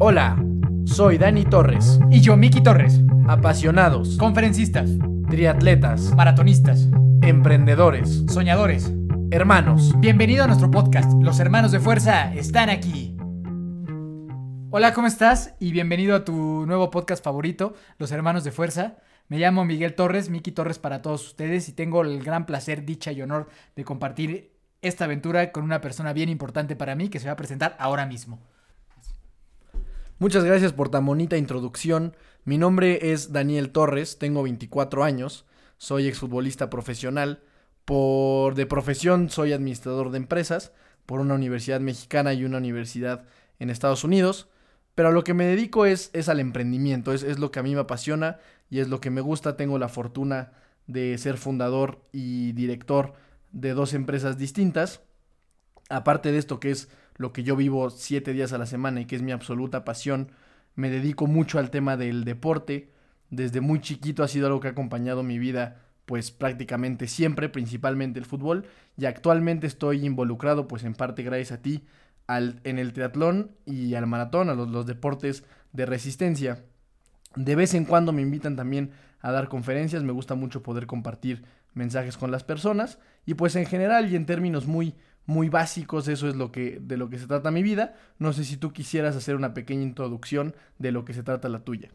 Hola, soy Dani Torres. Y yo, Miki Torres. Apasionados, Conferencistas, triatletas, maratonistas, emprendedores, soñadores. hermanos. Bienvenido a nuestro podcast. Los hermanos de fuerza están aquí. Hola, ¿cómo estás? Y bienvenido a tu nuevo podcast favorito, Los hermanos de fuerza. Me llamo Miguel Torres, Miki Torres para todos ustedes y tengo el gran placer, dicha y honor de compartir esta aventura con una persona bien importante para mí que se va a presentar ahora mismo. Muchas gracias por tan bonita introducción. Mi nombre es Daniel Torres, tengo 24 años, soy exfutbolista profesional. Por de profesión soy administrador de empresas por una universidad mexicana y una universidad en Estados Unidos. Pero a lo que me dedico es, es al emprendimiento, es, es lo que a mí me apasiona y es lo que me gusta. Tengo la fortuna de ser fundador y director de dos empresas distintas. Aparte de esto que es lo que yo vivo siete días a la semana y que es mi absoluta pasión, me dedico mucho al tema del deporte. Desde muy chiquito ha sido algo que ha acompañado mi vida pues prácticamente siempre, principalmente el fútbol, y actualmente estoy involucrado pues en parte gracias a ti al, en el triatlón y al maratón, a los, los deportes de resistencia. De vez en cuando me invitan también a dar conferencias, me gusta mucho poder compartir mensajes con las personas y pues en general y en términos muy muy básicos, eso es lo que de lo que se trata mi vida. No sé si tú quisieras hacer una pequeña introducción de lo que se trata la tuya.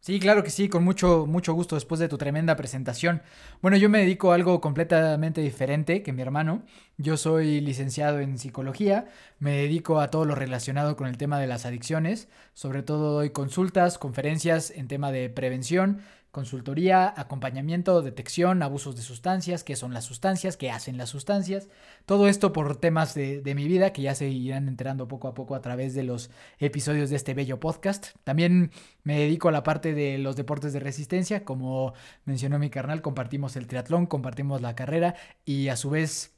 Sí, claro que sí, con mucho, mucho gusto después de tu tremenda presentación. Bueno, yo me dedico a algo completamente diferente que mi hermano. Yo soy licenciado en psicología, me dedico a todo lo relacionado con el tema de las adicciones, sobre todo doy consultas, conferencias en tema de prevención, consultoría, acompañamiento, detección, abusos de sustancias, qué son las sustancias, qué hacen las sustancias. Todo esto por temas de, de, mi vida que ya se irán enterando poco a poco a través de los episodios de este bello podcast. También me dedico a la parte de los deportes de resistencia. Como mencionó mi carnal, compartimos el triatlón, compartimos la carrera y a su vez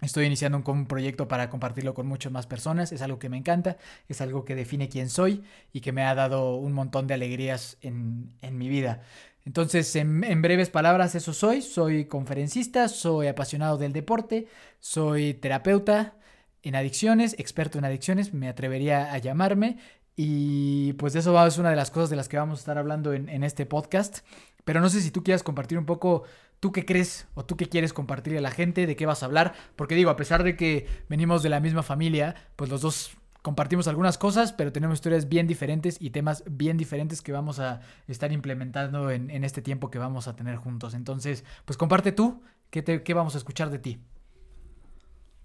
Estoy iniciando un, un, proyecto para compartirlo con muchas más personas. Es algo que me encanta, es algo que define quién soy y que me ha dado un montón de alegrías en, en mi vida. Entonces, en, breves palabras, eso soy. Soy conferencista, soy apasionado del deporte, soy terapeuta en adicciones, experto en adicciones, me atrevería a llamarme. Y pues eso es una de las cosas de las que vamos a estar hablando en, en este podcast. Pero no sé si tú quieras compartir un poco tú qué crees o tú qué quieres compartirle a la gente, de qué vas a hablar. Porque digo, a pesar de que venimos de la misma familia, pues los dos compartimos algunas cosas, pero tenemos historias bien diferentes y temas bien diferentes que vamos a estar implementando en, en este tiempo que vamos a tener juntos. Entonces, pues comparte tú, ¿qué, te, qué vamos a escuchar de ti?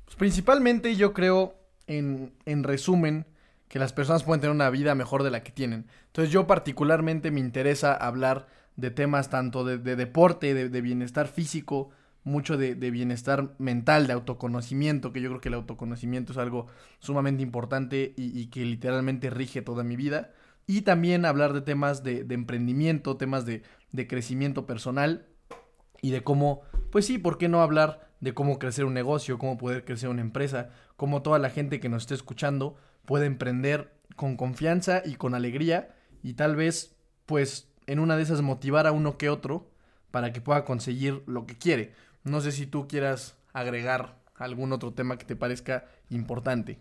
Pues principalmente yo creo, en, en resumen, que las personas pueden tener una vida mejor de la que tienen. Entonces yo particularmente me interesa hablar de temas tanto de, de deporte, de, de, bienestar físico, mucho de, de, bienestar mental, de autoconocimiento, que yo creo que el autoconocimiento es algo sumamente importante y, que literalmente rige toda mi vida. Y también hablar de temas de, emprendimiento, temas de, crecimiento personal y de cómo, pues sí, ¿por qué no hablar de cómo crecer un negocio, cómo poder crecer una empresa, cómo toda la gente que nos esté escuchando puede emprender con confianza y con alegría y tal vez, pues, en una de esas motivar a uno que otro para que pueda conseguir lo que quiere. No sé si tú quieras agregar algún otro tema que te parezca importante.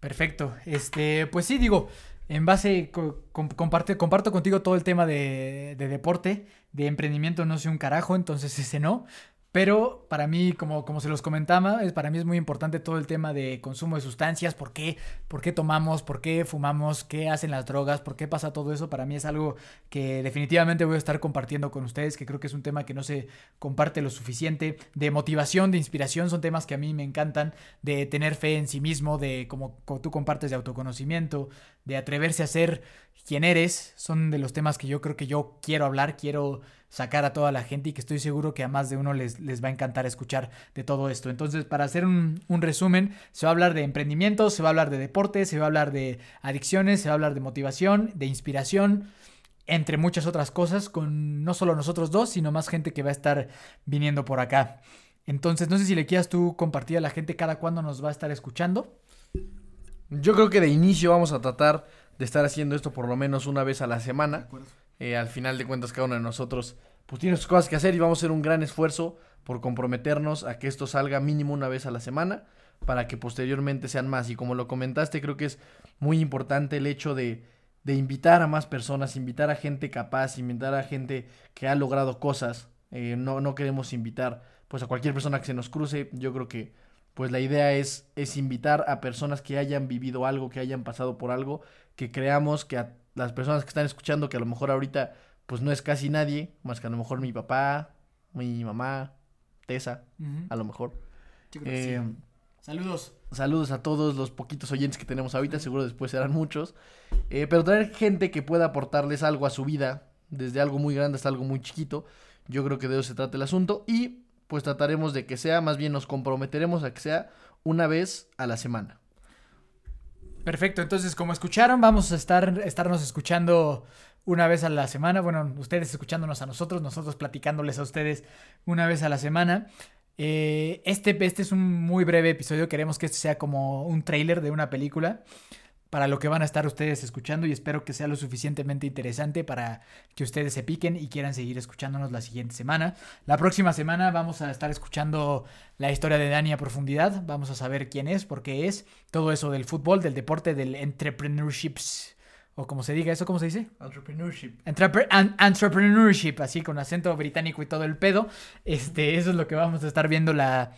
Perfecto. Este, pues sí, digo, en base, comparte, comparto contigo todo el tema de, de, deporte, de emprendimiento, no sé un carajo, entonces ese no. Pero para mí, como, como se los comentaba, es, para mí es muy importante todo el tema de consumo de sustancias, por qué, por qué tomamos, por qué fumamos, qué hacen las drogas, por qué pasa todo eso. Para mí es algo que definitivamente voy a estar compartiendo con ustedes, que creo que es un tema que no se comparte lo suficiente. De motivación, de inspiración, son temas que a mí me encantan, de tener fe en sí mismo, de como, tú compartes de autoconocimiento, de atreverse a ser quien eres, son de los temas que yo creo que yo quiero hablar, quiero sacar a toda la gente y que estoy seguro que a más de uno les, les va a encantar escuchar de todo esto. Entonces, para hacer un, un, resumen, se va a hablar de emprendimiento, se va a hablar de deporte, se va a hablar de adicciones, se va a hablar de motivación, de inspiración, entre muchas otras cosas, con no solo nosotros dos, sino más gente que va a estar viniendo por acá. Entonces, no sé si le quieras tú compartir a la gente cada cuándo nos va a estar escuchando. Yo creo que de inicio vamos a tratar de estar haciendo esto por lo menos una vez a la semana. Eh, al final de cuentas, cada uno de nosotros pues tiene sus cosas que hacer y vamos a hacer un gran esfuerzo por comprometernos a que esto salga mínimo una vez a la semana para que posteriormente sean más. Y como lo comentaste, creo que es muy importante el hecho de, de invitar a más personas, invitar a gente capaz, invitar a gente que ha logrado cosas. Eh, no, no queremos invitar pues a cualquier persona que se nos cruce. Yo creo que pues la idea es, es invitar a personas que hayan vivido algo, que hayan pasado por algo, que creamos que a las personas que están escuchando, que a lo mejor ahorita pues no es casi nadie, más que a lo mejor mi papá, mi mamá, Tessa, a lo mejor. Eh, Saludos. Saludos a todos los poquitos oyentes que tenemos ahorita, seguro después serán muchos. Eh, pero traer gente que pueda aportarles algo a su vida, desde algo muy grande hasta algo muy chiquito, yo creo que de eso se trata el asunto. Y pues trataremos de que sea, más bien nos comprometeremos a que sea una vez a la semana. Perfecto, entonces como escucharon, vamos a estar estarnos escuchando una vez a la semana. Bueno, ustedes escuchándonos a nosotros, nosotros platicándoles a ustedes una vez a la semana. Eh, este, este es un muy breve episodio, queremos que este sea como un trailer de una película para lo que van a estar ustedes escuchando y espero que sea lo suficientemente interesante para que ustedes se piquen y quieran seguir escuchándonos la siguiente semana. La próxima semana vamos a estar escuchando la historia de Dani a profundidad, vamos a saber quién es, por qué es, todo eso del fútbol, del deporte, del entrepreneurship o como se diga, ¿eso cómo se dice? Entrepreneurship. entrepreneurship, así con acento británico y todo el pedo. Este, eso es lo que vamos a estar viendo la,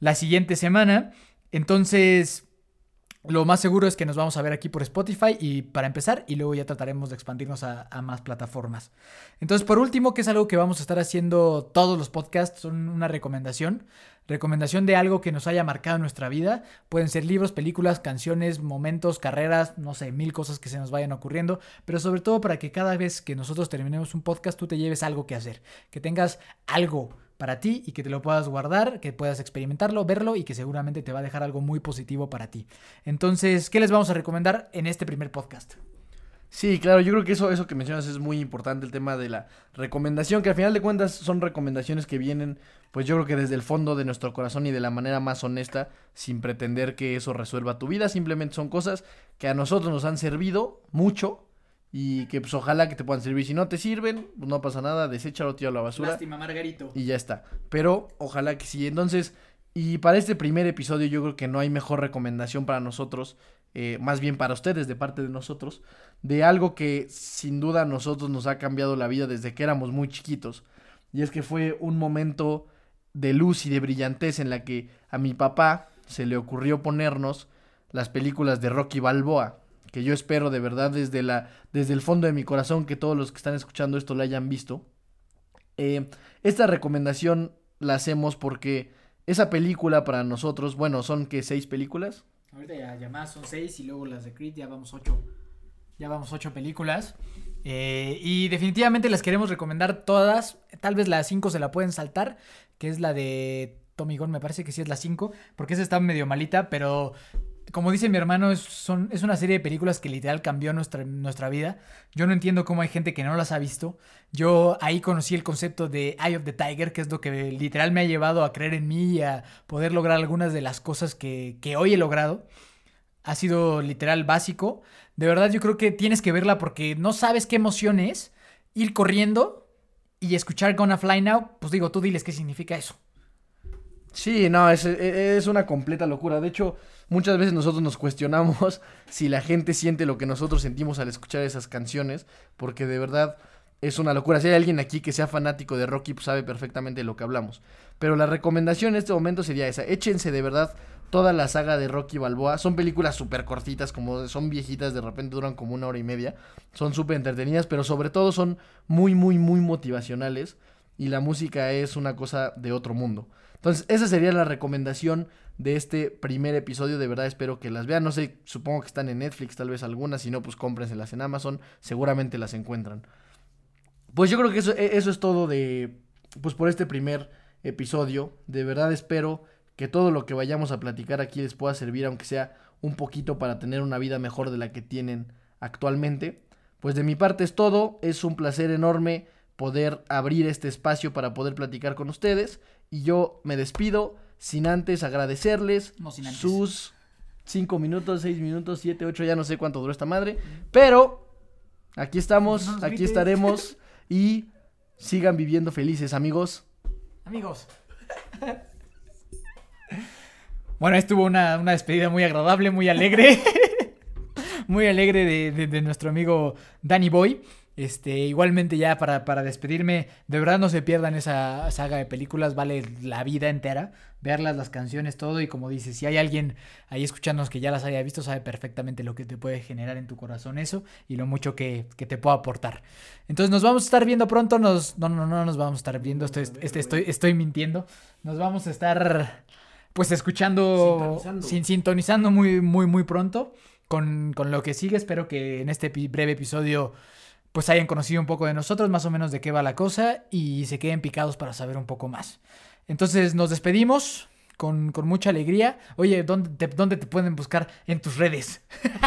la siguiente semana. Entonces, lo más seguro es que nos vamos a ver aquí por Spotify y para empezar y luego ya trataremos de expandirnos a, más plataformas. Entonces, por último, que es algo que vamos a estar haciendo todos los podcasts, son una recomendación. Recomendación de algo que nos haya marcado en nuestra vida. Pueden ser libros, películas, canciones, momentos, carreras, no sé, mil cosas que se nos vayan ocurriendo. Pero sobre todo para que cada vez que nosotros terminemos un podcast tú te lleves algo que hacer. Que tengas algo para ti y que te lo puedas guardar, que puedas experimentarlo, verlo y que seguramente te va a dejar algo muy positivo para ti. Entonces, ¿qué les vamos a recomendar en este primer podcast? Sí, claro, yo creo que eso, eso que mencionas es muy importante, el tema de la recomendación, que al final de cuentas son recomendaciones que vienen, pues yo creo que desde el fondo de nuestro corazón y de la manera más honesta, sin pretender que eso resuelva tu vida, simplemente son cosas que a nosotros nos han servido mucho y que pues ojalá que te puedan servir. Si no te sirven, pues no pasa nada, deséchalo, tío a la basura. Lástima, Margarito. Y ya está. Pero ojalá que sí. Entonces, y para este primer episodio yo creo que no hay mejor recomendación para nosotros, eh, más bien para ustedes de parte de nosotros, de algo que sin duda a nosotros nos ha cambiado la vida desde que éramos muy chiquitos. Y es que fue un momento de luz y de brillantez en la que a mi papá se le ocurrió ponernos las películas de Rocky Balboa que yo espero de verdad desde, la, desde el fondo de mi corazón que todos los que están escuchando esto la hayan visto. Eh, esta recomendación la hacemos porque esa película para nosotros, bueno, son que seis películas. Ahorita ya, ya, más son seis y luego las de Creed ya vamos ocho. Ya vamos ocho películas. Eh, y definitivamente las queremos recomendar todas. Tal vez la cinco se la pueden saltar, que es la de Tommy Gunn, me parece que sí es la cinco, porque esa está medio malita, pero como dice mi hermano, es, una serie de películas que literal cambió nuestra, vida. Yo no entiendo cómo hay gente que no las ha visto. Yo ahí conocí el concepto de Eye of the Tiger, que es lo que literal me ha llevado a creer en mí y a poder lograr algunas de las cosas que, hoy he logrado. Ha sido literal básico. De verdad yo creo que tienes que verla porque no sabes qué emoción es ir corriendo y escuchar Gonna Fly Now. Pues digo, tú diles qué significa eso. Sí, no, es una completa locura. De hecho, muchas veces nosotros nos cuestionamos si la gente siente lo que nosotros sentimos al escuchar esas canciones, porque de verdad es una locura. Si hay alguien aquí que sea fanático de Rocky, pues sabe perfectamente de lo que hablamos. Pero la recomendación en este momento sería esa. Échense de verdad toda la saga de Rocky Balboa. Son películas súper cortitas, como son viejitas, de repente duran como una hora y media. Son súper entretenidas, pero sobre todo son muy, muy, muy motivacionales. Y la música es una cosa de otro mundo. Entonces, esa sería la recomendación de este primer episodio. De verdad espero que las vean. No sé, supongo que están en Netflix, tal vez algunas. Si no, pues cómprenselas en Amazon. Seguramente las encuentran. Pues yo creo que eso, e, eso es todo de. Pues por este primer episodio. De verdad espero que todo lo que vayamos a platicar aquí les pueda servir, aunque sea un poquito para tener una vida mejor de la que tienen actualmente. Pues de mi parte es todo. Es un placer enorme poder abrir este espacio para poder platicar con ustedes. Y yo me despido sin antes agradecerles sus 5 minutos, 6 minutos, 7, 8, ya no sé cuánto duró esta madre. Pero aquí estamos, aquí estaremos y sigan viviendo felices, amigos. Amigos. Bueno, estuvo una, una despedida muy agradable, muy alegre. muy alegre de, de- de nuestro amigo Danny Boy. Este, igualmente ya para, para despedirme, de verdad no se pierdan esa saga de películas, vale la vida entera, verlas, las canciones, todo, y como dices, si hay alguien ahí escuchándonos que ya las haya visto, sabe perfectamente lo que te puede generar en tu corazón eso y lo mucho que, que te puede aportar. Entonces nos vamos a estar viendo pronto, nos, no, no, no nos vamos a estar viendo, estoy, este, estoy, estoy mintiendo, nos vamos a estar pues escuchando, Sintonizando. sin, sintonizando muy, muy, muy pronto con, con lo que sigue. Espero que en este breve episodio pues hayan conocido un poco de nosotros, más o menos de qué va la cosa y se queden picados para saber un poco más. Entonces nos despedimos con, con mucha alegría. Oye, ¿dónde te, ¿dónde te pueden buscar en tus redes?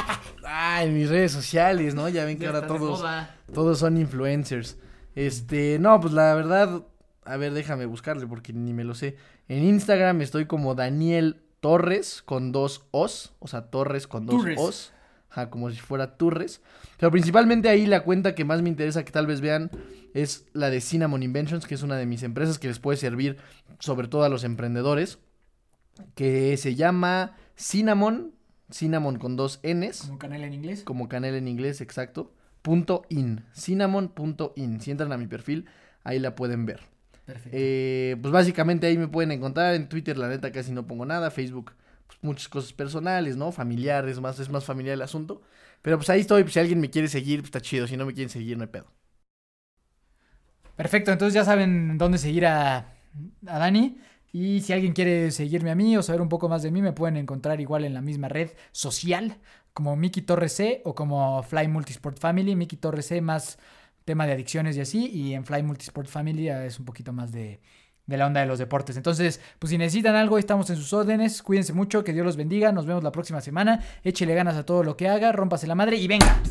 Ah, en mis redes sociales, ¿no? Ya ven que ahora todos, todos son influencers. Este, no, pues la verdad, a ver, déjame buscarle porque ni me lo sé. En Instagram estoy como Daniel Torres con dos Os, o sea, Torres con dos. Os. Ajá, como si fuera Turres. Pero principalmente ahí la cuenta que más me interesa que tal vez vean es la de Cinnamon Inventions, que es una de mis empresas que les puede servir sobre todo a los emprendedores. Que se llama Cinnamon, Cinnamon con dos Ns Como canal en inglés. como canal en inglés, exacto. Punto in, cinnamon.in. Si entran a mi perfil, ahí la pueden ver. Perfecto. Eh, pues básicamente ahí me pueden encontrar. En Twitter, la neta, casi no pongo nada. Facebook, pues muchas cosas personales, ¿no? Familiares, más, es más familiar el asunto. Pero pues ahí estoy. pues, si alguien me quiere seguir, pues está chido. Si no me quieren seguir, no hay pedo. Perfecto, entonces ya saben dónde seguir a, a Dani. Y si alguien quiere seguirme a mí o saber un poco más de mí, me pueden encontrar igual en la misma red social, como Miki Torres C o como Fly Multisport Family. Miki Torres C más tema de adicciones y así. Y en Fly Multisport Family es un poquito más de, de la onda de los deportes. Entonces, pues si necesitan algo, estamos en sus órdenes. Cuídense mucho, que Dios los bendiga. Nos vemos la próxima semana. Échele ganas a todo lo que haga, rómpase la madre y venga.